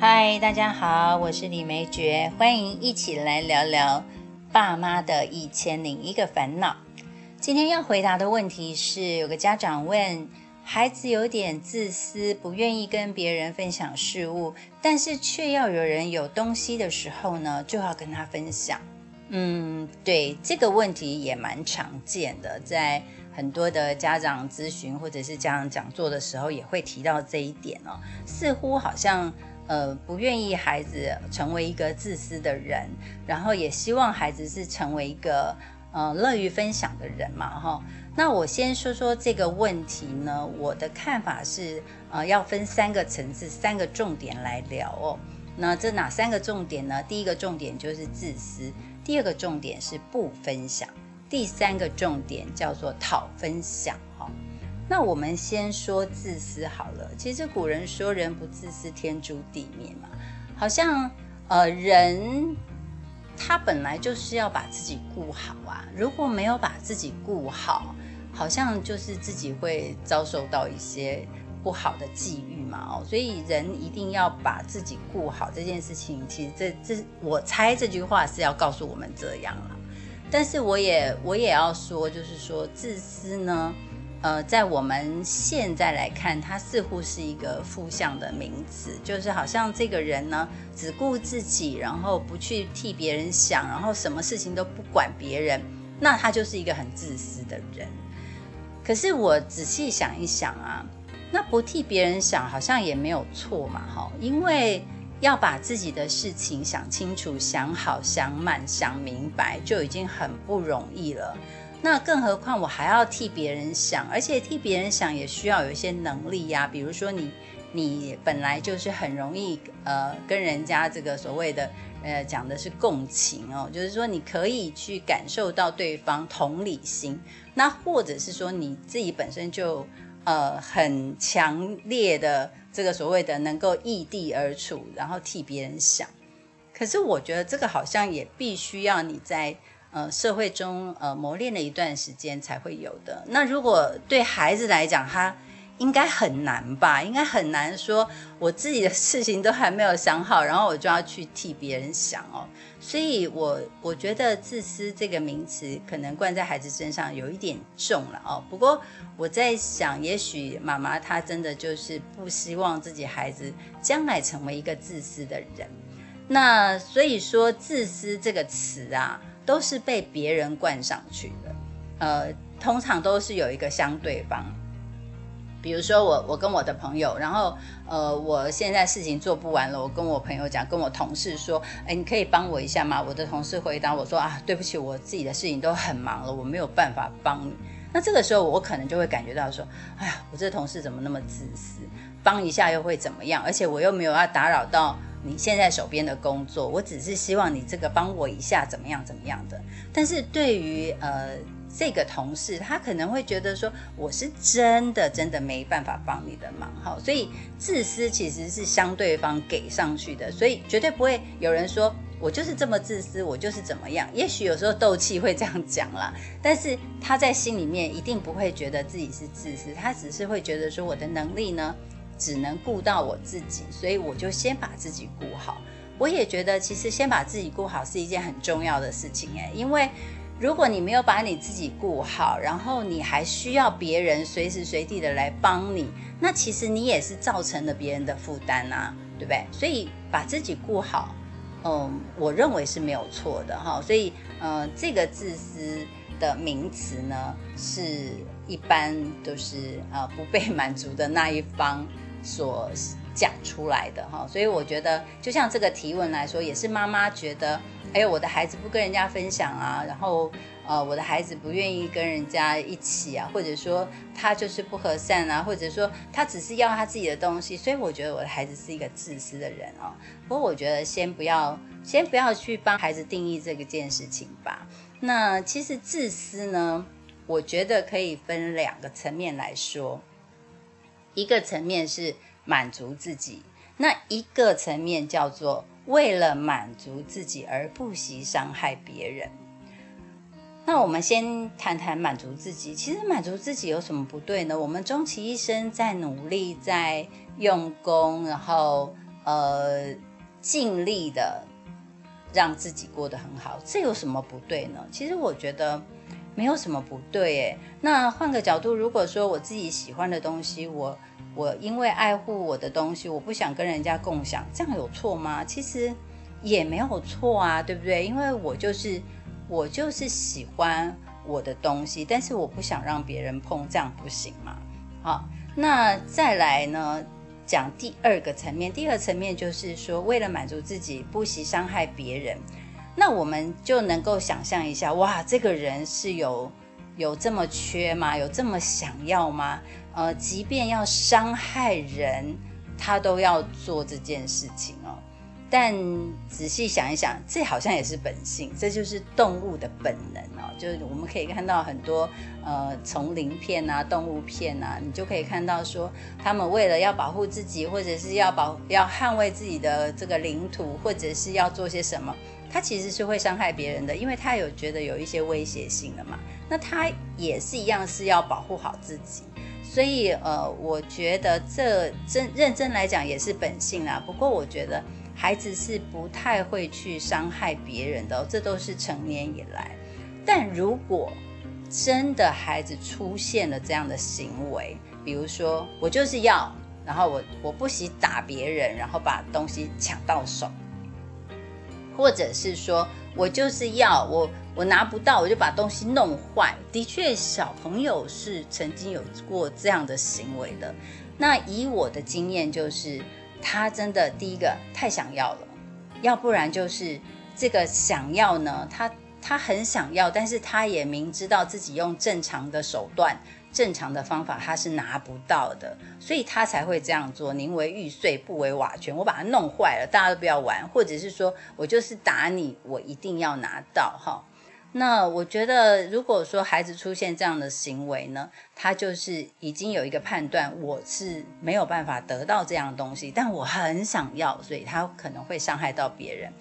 嗨，大家好，我是李梅珏，欢迎一起来聊聊爸妈的一千零一个烦恼。今天要回答的问题是，有个家长问，孩子有点自私，不愿意跟别人分享事物，但是却要有人有东西的时候呢，就要跟他分享。嗯，对，这个问题也蛮常见的，在很多的家长咨询或者是家长讲座的时候，也会提到这一点哦，似乎好像。呃，不愿意孩子成为一个自私的人，然后也希望孩子是成为一个呃乐于分享的人嘛，哈。那我先说说这个问题呢，我的看法是，呃，要分三个层次、三个重点来聊哦。那这哪三个重点呢？第一个重点就是自私，第二个重点是不分享，第三个重点叫做讨分享，那我们先说自私好了。其实古人说“人不自私，天诛地灭”嘛，好像呃人他本来就是要把自己顾好啊。如果没有把自己顾好，好像就是自己会遭受到一些不好的际遇嘛。哦，所以人一定要把自己顾好这件事情，其实这这我猜这句话是要告诉我们这样了。但是我也我也要说，就是说自私呢。呃，在我们现在来看，它似乎是一个负向的名词，就是好像这个人呢只顾自己，然后不去替别人想，然后什么事情都不管别人，那他就是一个很自私的人。可是我仔细想一想啊，那不替别人想好像也没有错嘛，哈，因为要把自己的事情想清楚、想好、想满、想明白，就已经很不容易了。那更何况我还要替别人想，而且替别人想也需要有一些能力呀。比如说你，你本来就是很容易呃跟人家这个所谓的呃讲的是共情哦，就是说你可以去感受到对方同理心。那或者是说你自己本身就呃很强烈的这个所谓的能够异地而处，然后替别人想。可是我觉得这个好像也必须要你在。呃，社会中呃磨练了一段时间才会有的。那如果对孩子来讲，他应该很难吧？应该很难说，我自己的事情都还没有想好，然后我就要去替别人想哦。所以，我我觉得自私这个名词可能灌在孩子身上有一点重了哦。不过我在想，也许妈妈她真的就是不希望自己孩子将来成为一个自私的人。那所以说，自私这个词啊。都是被别人冠上去的，呃，通常都是有一个相对方，比如说我，我跟我的朋友，然后，呃，我现在事情做不完了，我跟我朋友讲，跟我同事说，哎，你可以帮我一下吗？我的同事回答我说啊，对不起，我自己的事情都很忙了，我没有办法帮你。那这个时候，我可能就会感觉到说，哎呀，我这同事怎么那么自私？帮一下又会怎么样？而且我又没有要打扰到。你现在手边的工作，我只是希望你这个帮我一下，怎么样怎么样的。但是对于呃这个同事，他可能会觉得说，我是真的真的没办法帮你的忙，哈。所以自私其实是相对方给上去的，所以绝对不会有人说我就是这么自私，我就是怎么样。也许有时候斗气会这样讲啦，但是他在心里面一定不会觉得自己是自私，他只是会觉得说我的能力呢。只能顾到我自己，所以我就先把自己顾好。我也觉得，其实先把自己顾好是一件很重要的事情诶，因为如果你没有把你自己顾好，然后你还需要别人随时随地的来帮你，那其实你也是造成了别人的负担啊，对不对？所以把自己顾好，嗯，我认为是没有错的哈。所以，嗯，这个自私的名词呢，是一般都是呃不被满足的那一方。所讲出来的哈，所以我觉得，就像这个提问来说，也是妈妈觉得，哎，我的孩子不跟人家分享啊，然后呃，我的孩子不愿意跟人家一起啊，或者说他就是不和善啊，或者说他只是要他自己的东西，所以我觉得我的孩子是一个自私的人哦。不过我觉得先不要，先不要去帮孩子定义这个件事情吧。那其实自私呢，我觉得可以分两个层面来说。一个层面是满足自己，那一个层面叫做为了满足自己而不惜伤害别人。那我们先谈谈满足自己。其实满足自己有什么不对呢？我们终其一生在努力，在用功，然后呃尽力的让自己过得很好，这有什么不对呢？其实我觉得没有什么不对诶。那换个角度，如果说我自己喜欢的东西，我我因为爱护我的东西，我不想跟人家共享，这样有错吗？其实也没有错啊，对不对？因为我就是我就是喜欢我的东西，但是我不想让别人碰，这样不行嘛。好，那再来呢，讲第二个层面。第二个层面就是说，为了满足自己，不惜伤害别人。那我们就能够想象一下，哇，这个人是有有这么缺吗？有这么想要吗？呃，即便要伤害人，他都要做这件事情哦。但仔细想一想，这好像也是本性，这就是动物的本能哦。就是我们可以看到很多呃丛林片啊、动物片啊，你就可以看到说，他们为了要保护自己，或者是要保要捍卫自己的这个领土，或者是要做些什么，他其实是会伤害别人的，因为他有觉得有一些威胁性了嘛。那他也是一样是要保护好自己，所以呃，我觉得这真认真来讲也是本性啦。不过我觉得。孩子是不太会去伤害别人的，这都是成年以来。但如果真的孩子出现了这样的行为，比如说我就是要，然后我我不惜打别人，然后把东西抢到手，或者是说我就是要我我拿不到，我就把东西弄坏。的确，小朋友是曾经有过这样的行为的。那以我的经验就是。他真的第一个太想要了，要不然就是这个想要呢，他他很想要，但是他也明知道自己用正常的手段、正常的方法他是拿不到的，所以他才会这样做。宁为玉碎不为瓦全，我把它弄坏了，大家都不要玩，或者是说我就是打你，我一定要拿到哈。那我觉得，如果说孩子出现这样的行为呢，他就是已经有一个判断，我是没有办法得到这样的东西，但我很想要，所以他可能会伤害到别人。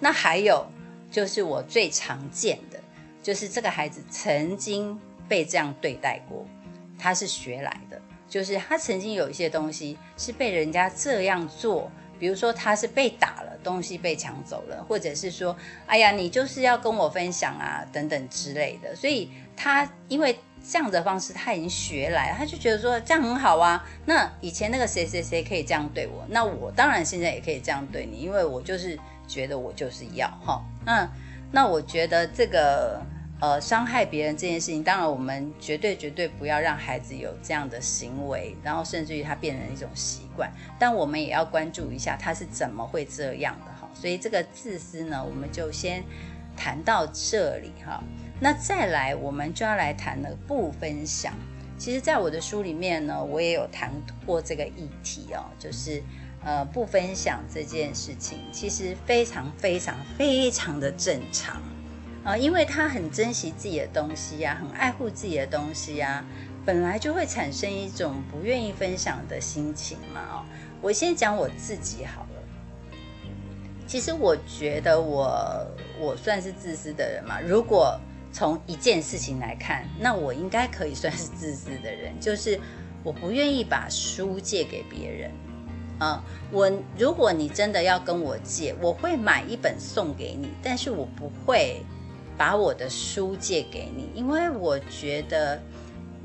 那还有就是我最常见的，就是这个孩子曾经被这样对待过，他是学来的，就是他曾经有一些东西是被人家这样做。比如说他是被打了，东西被抢走了，或者是说，哎呀，你就是要跟我分享啊，等等之类的。所以他因为这样的方式他已经学来，他就觉得说这样很好啊。那以前那个谁谁谁可以这样对我，那我当然现在也可以这样对你，因为我就是觉得我就是要哈。那那我觉得这个。呃，伤害别人这件事情，当然我们绝对绝对不要让孩子有这样的行为，然后甚至于他变成一种习惯。但我们也要关注一下他是怎么会这样的哈。所以这个自私呢，我们就先谈到这里哈。那再来，我们就要来谈了不分享。其实，在我的书里面呢，我也有谈过这个议题哦，就是呃不分享这件事情，其实非常非常非常的正常。啊，因为他很珍惜自己的东西呀，很爱护自己的东西呀，本来就会产生一种不愿意分享的心情嘛。哦，我先讲我自己好了。其实我觉得我我算是自私的人嘛。如果从一件事情来看，那我应该可以算是自私的人，就是我不愿意把书借给别人。啊，我如果你真的要跟我借，我会买一本送给你，但是我不会。把我的书借给你，因为我觉得，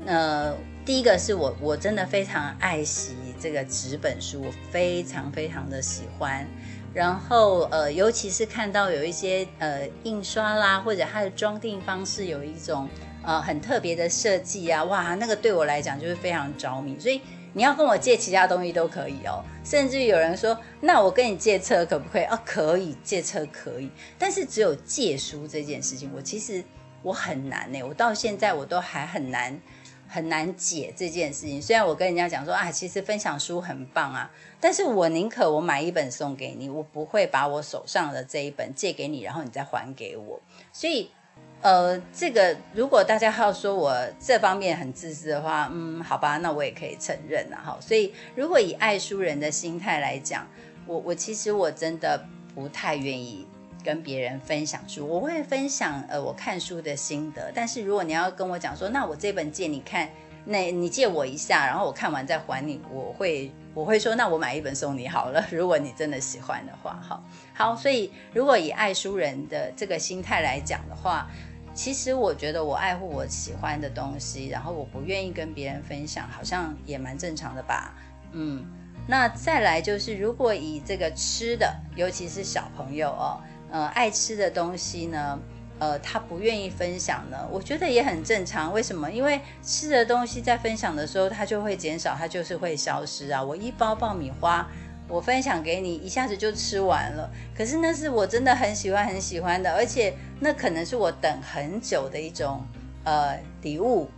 呃，第一个是我我真的非常爱惜这个纸本书，我非常非常的喜欢。然后呃，尤其是看到有一些呃印刷啦，或者它的装订方式有一种呃很特别的设计啊，哇，那个对我来讲就是非常着迷，所以。你要跟我借其他东西都可以哦，甚至有人说，那我跟你借车可不可以？哦，可以，借车可以，但是只有借书这件事情，我其实我很难呢，我到现在我都还很难很难解这件事情。虽然我跟人家讲说啊，其实分享书很棒啊，但是我宁可我买一本送给你，我不会把我手上的这一本借给你，然后你再还给我，所以。呃，这个如果大家要说我这方面很自私的话，嗯，好吧，那我也可以承认了哈。所以，如果以爱书人的心态来讲，我我其实我真的不太愿意跟别人分享书，我会分享呃我看书的心得。但是如果你要跟我讲说，那我这本借你看，那你借我一下，然后我看完再还你，我会我会说，那我买一本送你好了，如果你真的喜欢的话，哈，好，所以如果以爱书人的这个心态来讲的话，其实我觉得我爱护我喜欢的东西，然后我不愿意跟别人分享，好像也蛮正常的吧，嗯。那再来就是，如果以这个吃的，尤其是小朋友哦，呃，爱吃的东西呢，呃，他不愿意分享呢，我觉得也很正常。为什么？因为吃的东西在分享的时候，它就会减少，它就是会消失啊。我一包爆米花，我分享给你，一下子就吃完了。可是那是我真的很喜欢很喜欢的，而且那可能是我等很久的一种呃礼物，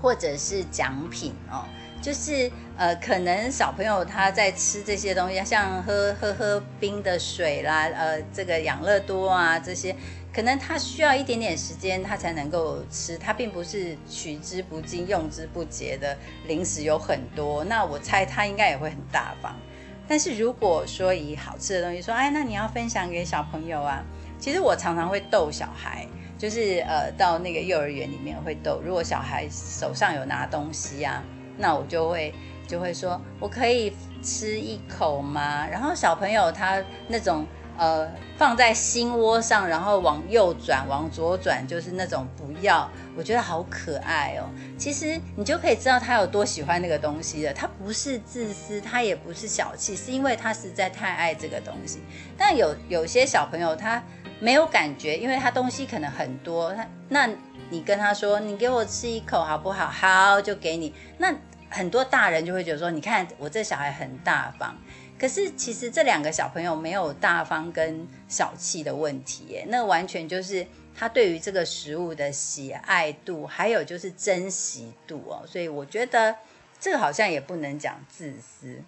或者是奖品哦。就是呃，可能小朋友他在吃这些东西，像喝喝喝冰的水啦，呃，这个养乐多啊这些，可能他需要一点点时间，他才能够吃。他并不是取之不尽、用之不竭的零食有很多。那我猜他应该也会很大方。但是如果说以好吃的东西说，哎，那你要分享给小朋友啊？其实我常常会逗小孩，就是呃，到那个幼儿园里面会逗。如果小孩手上有拿东西啊。那我就会就会说，我可以吃一口吗？然后小朋友他那种呃放在心窝上，然后往右转，往左转，就是那种不要，我觉得好可爱哦。其实你就可以知道他有多喜欢那个东西了。他不是自私，他也不是小气，是因为他实在太爱这个东西。但有有些小朋友他没有感觉，因为他东西可能很多，他那。你跟他说，你给我吃一口好不好？好，就给你。那很多大人就会觉得说，你看我这小孩很大方。可是其实这两个小朋友没有大方跟小气的问题，耶，那完全就是他对于这个食物的喜爱度，还有就是珍惜度哦。所以我觉得这个好像也不能讲自私。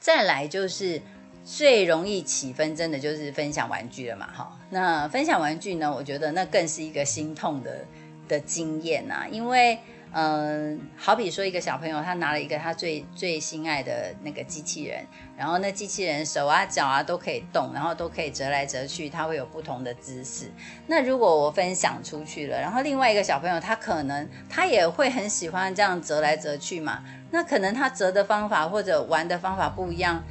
再来就是。最容易起纷争的就是分享玩具了嘛，哈。那分享玩具呢，我觉得那更是一个心痛的的经验呐。因为，嗯，好比说一个小朋友他拿了一个他最最心爱的那个机器人，然后那机器人手啊脚啊都可以动，然后都可以折来折去，它会有不同的姿势。那如果我分享出去了，然后另外一个小朋友他可能他也会很喜欢这样折来折去嘛，那可能他折的方法或者玩的方法不一样。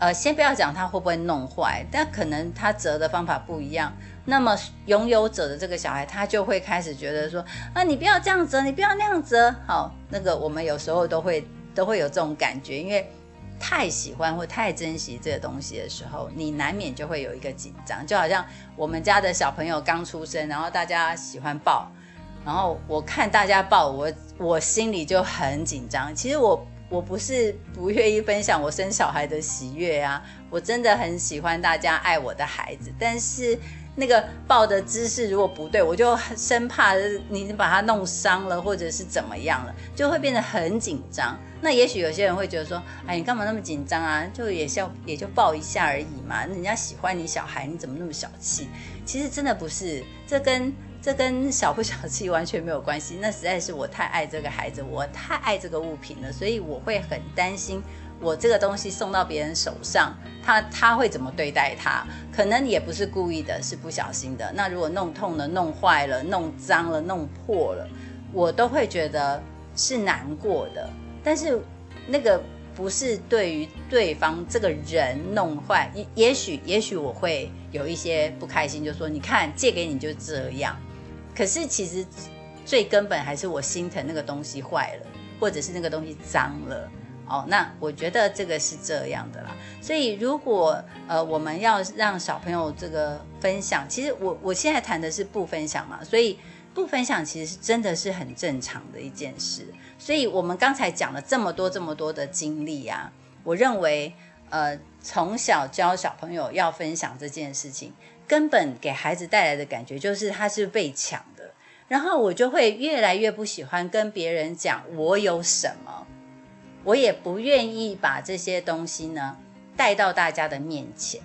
呃，先不要讲它会不会弄坏，但可能它折的方法不一样。那么拥有者的这个小孩，他就会开始觉得说，啊，你不要这样折，你不要那样折。好，那个我们有时候都会都会有这种感觉，因为太喜欢或太珍惜这个东西的时候，你难免就会有一个紧张。就好像我们家的小朋友刚出生，然后大家喜欢抱，然后我看大家抱我，我心里就很紧张。其实我。我不是不愿意分享我生小孩的喜悦啊，我真的很喜欢大家爱我的孩子，但是那个抱的姿势如果不对，我就生怕你把他弄伤了，或者是怎么样了，就会变得很紧张。那也许有些人会觉得说，哎，你干嘛那么紧张啊？就也笑，也就抱一下而已嘛。人家喜欢你小孩，你怎么那么小气？其实真的不是，这跟。这跟小不小气完全没有关系，那实在是我太爱这个孩子，我太爱这个物品了，所以我会很担心，我这个东西送到别人手上，他他会怎么对待他？可能也不是故意的，是不小心的。那如果弄痛了、弄坏了、弄脏了、弄破了，我都会觉得是难过的。但是那个不是对于对方这个人弄坏，也也许也许我会有一些不开心，就说你看借给你就这样。可是其实最根本还是我心疼那个东西坏了，或者是那个东西脏了哦。那我觉得这个是这样的啦。所以如果呃我们要让小朋友这个分享，其实我我现在谈的是不分享嘛，所以不分享其实是真的是很正常的一件事。所以我们刚才讲了这么多这么多的经历啊，我认为呃从小教小朋友要分享这件事情。根本给孩子带来的感觉就是他是被抢的，然后我就会越来越不喜欢跟别人讲我有什么，我也不愿意把这些东西呢带到大家的面前，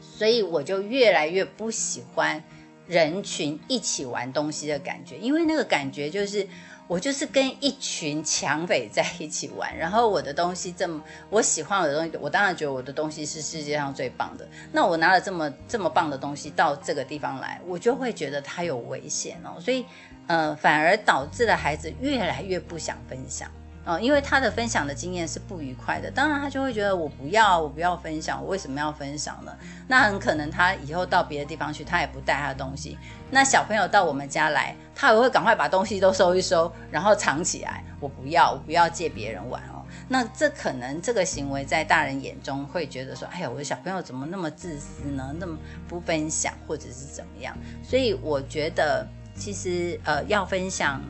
所以我就越来越不喜欢人群一起玩东西的感觉，因为那个感觉就是。我就是跟一群强匪在一起玩，然后我的东西这么我喜欢我的东西，我当然觉得我的东西是世界上最棒的。那我拿了这么这么棒的东西到这个地方来，我就会觉得它有危险哦，所以呃反而导致了孩子越来越不想分享。哦，因为他的分享的经验是不愉快的，当然他就会觉得我不要，我不要分享，我为什么要分享呢？那很可能他以后到别的地方去，他也不带他的东西。那小朋友到我们家来，他也会赶快把东西都收一收，然后藏起来。我不要，我不要借别人玩哦。那这可能这个行为在大人眼中会觉得说，哎呀，我的小朋友怎么那么自私呢？那么不分享，或者是怎么样？所以我觉得，其实呃，要分享。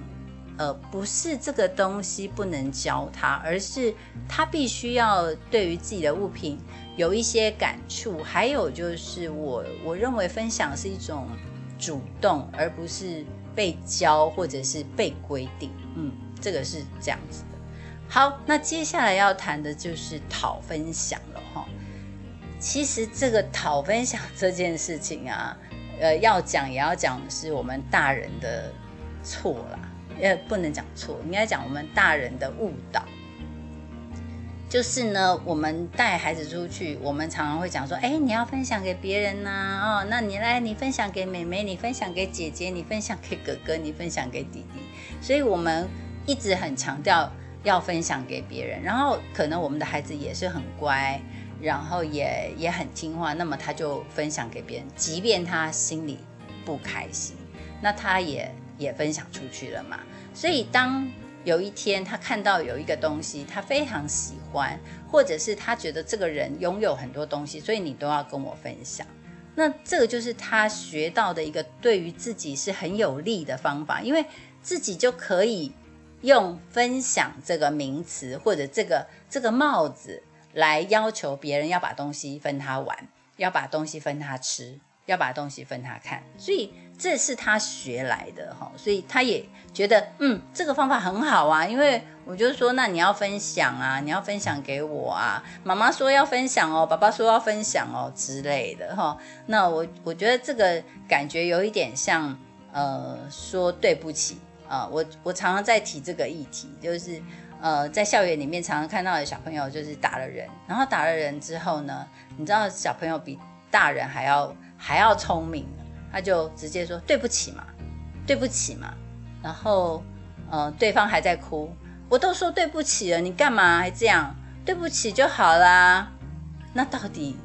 呃，不是这个东西不能教他，而是他必须要对于自己的物品有一些感触。还有就是，我我认为分享是一种主动，而不是被教或者是被规定。嗯，这个是这样子的。好，那接下来要谈的就是讨分享了哈。其实这个讨分享这件事情啊，呃，要讲也要讲是我们大人的错啦。呃，不能讲错，应该讲我们大人的误导。就是呢，我们带孩子出去，我们常常会讲说，哎，你要分享给别人呐，哦，那你来，你分享给妹妹，你分享给姐姐，你分享给哥哥，你分享给弟弟。所以我们一直很强调要分享给别人。然后可能我们的孩子也是很乖，然后也也很听话，那么他就分享给别人，即便他心里不开心，那他也。也分享出去了嘛，所以当有一天他看到有一个东西，他非常喜欢，或者是他觉得这个人拥有很多东西，所以你都要跟我分享。那这个就是他学到的一个对于自己是很有利的方法，因为自己就可以用分享这个名词或者这个这个帽子来要求别人要把东西分他玩，要把东西分他吃。要把东西分他看，所以这是他学来的哈，所以他也觉得嗯，这个方法很好啊，因为我就说，那你要分享啊，你要分享给我啊，妈妈说要分享哦，爸爸说要分享哦之类的哈，那我我觉得这个感觉有一点像呃说对不起啊，我我常常在提这个议题，就是呃在校园里面常常看到的小朋友就是打了人，然后打了人之后呢，你知道小朋友比大人还要。还要聪明，他就直接说对不起嘛，对不起嘛，然后呃，对方还在哭，我都说对不起了，你干嘛还这样？对不起就好啦。那到底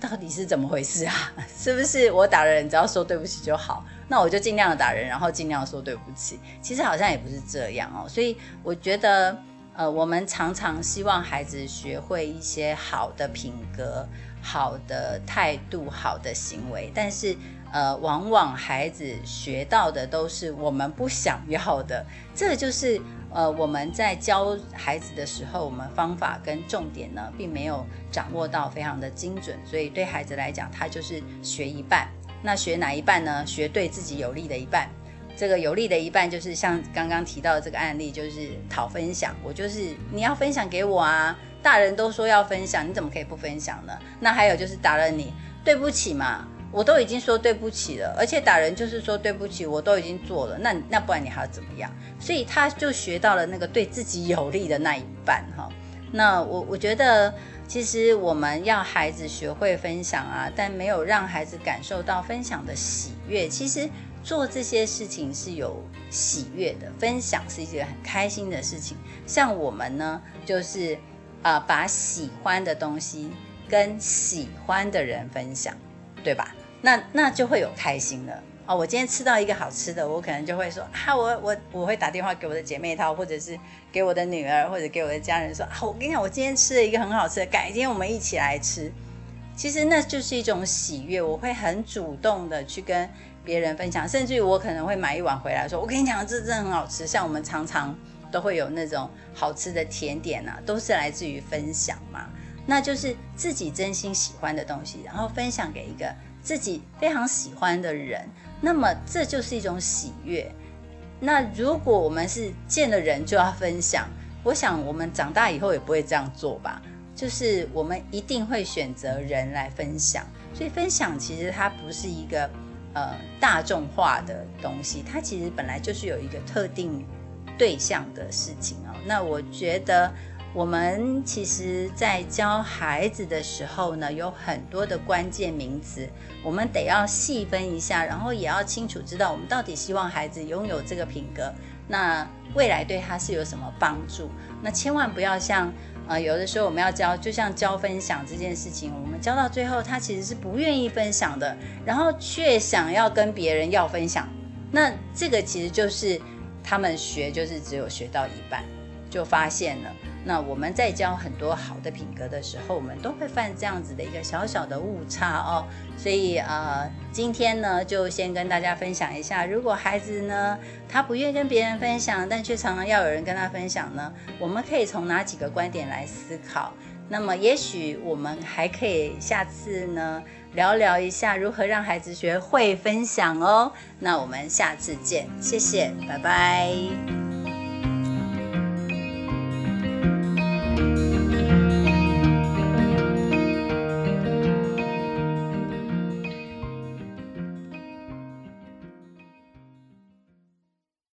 到底是怎么回事啊？是不是我打人只要说对不起就好？那我就尽量的打人，然后尽量说对不起。其实好像也不是这样哦。所以我觉得呃，我们常常希望孩子学会一些好的品格。好的态度，好的行为，但是呃，往往孩子学到的都是我们不想要的。这就是呃，我们在教孩子的时候，我们方法跟重点呢，并没有掌握到非常的精准，所以对孩子来讲，他就是学一半。那学哪一半呢？学对自己有利的一半。这个有利的一半，就是像刚刚提到的这个案例，就是讨分享。我就是你要分享给我啊。大人都说要分享，你怎么可以不分享呢？那还有就是打了你，对不起嘛，我都已经说对不起了，而且打人就是说对不起，我都已经做了，那那不然你还要怎么样？所以他就学到了那个对自己有利的那一半哈。那我我觉得其实我们要孩子学会分享啊，但没有让孩子感受到分享的喜悦。其实做这些事情是有喜悦的，分享是一件很开心的事情。像我们呢，就是。啊，把喜欢的东西跟喜欢的人分享，对吧？那那就会有开心了哦。我今天吃到一个好吃的，我可能就会说啊，我我我会打电话给我的姐妹淘，或者是给我的女儿，或者给我的家人说啊，我跟你讲，我今天吃了一个很好吃的，改天我们一起来吃。其实那就是一种喜悦，我会很主动的去跟别人分享，甚至于我可能会买一碗回来，说我跟你讲，这真的很好吃。像我们常常。都会有那种好吃的甜点啊，都是来自于分享嘛。那就是自己真心喜欢的东西，然后分享给一个自己非常喜欢的人，那么这就是一种喜悦。那如果我们是见了人就要分享，我想我们长大以后也不会这样做吧？就是我们一定会选择人来分享。所以分享其实它不是一个呃大众化的东西，它其实本来就是有一个特定。对象的事情哦，那我觉得我们其实，在教孩子的时候呢，有很多的关键名词，我们得要细分一下，然后也要清楚知道，我们到底希望孩子拥有这个品格那未来对他是有什么帮助？那千万不要像呃，有的时候我们要教，就像教分享这件事情，我们教到最后，他其实是不愿意分享的，然后却想要跟别人要分享，那这个其实就是他们学就是只有学到一半就发现了。那我们在教很多好的品格的时候，我们都会犯这样子的一个小小的误差哦。所以呃，今天呢，就先跟大家分享一下，如果孩子呢，他不愿意跟别人分享，但却常常要有人跟他分享呢，我们可以从哪几个观点来思考？那么，也许我们还可以下次呢，聊聊一下如何让孩子学会分享哦。那我们下次见，谢谢，拜拜。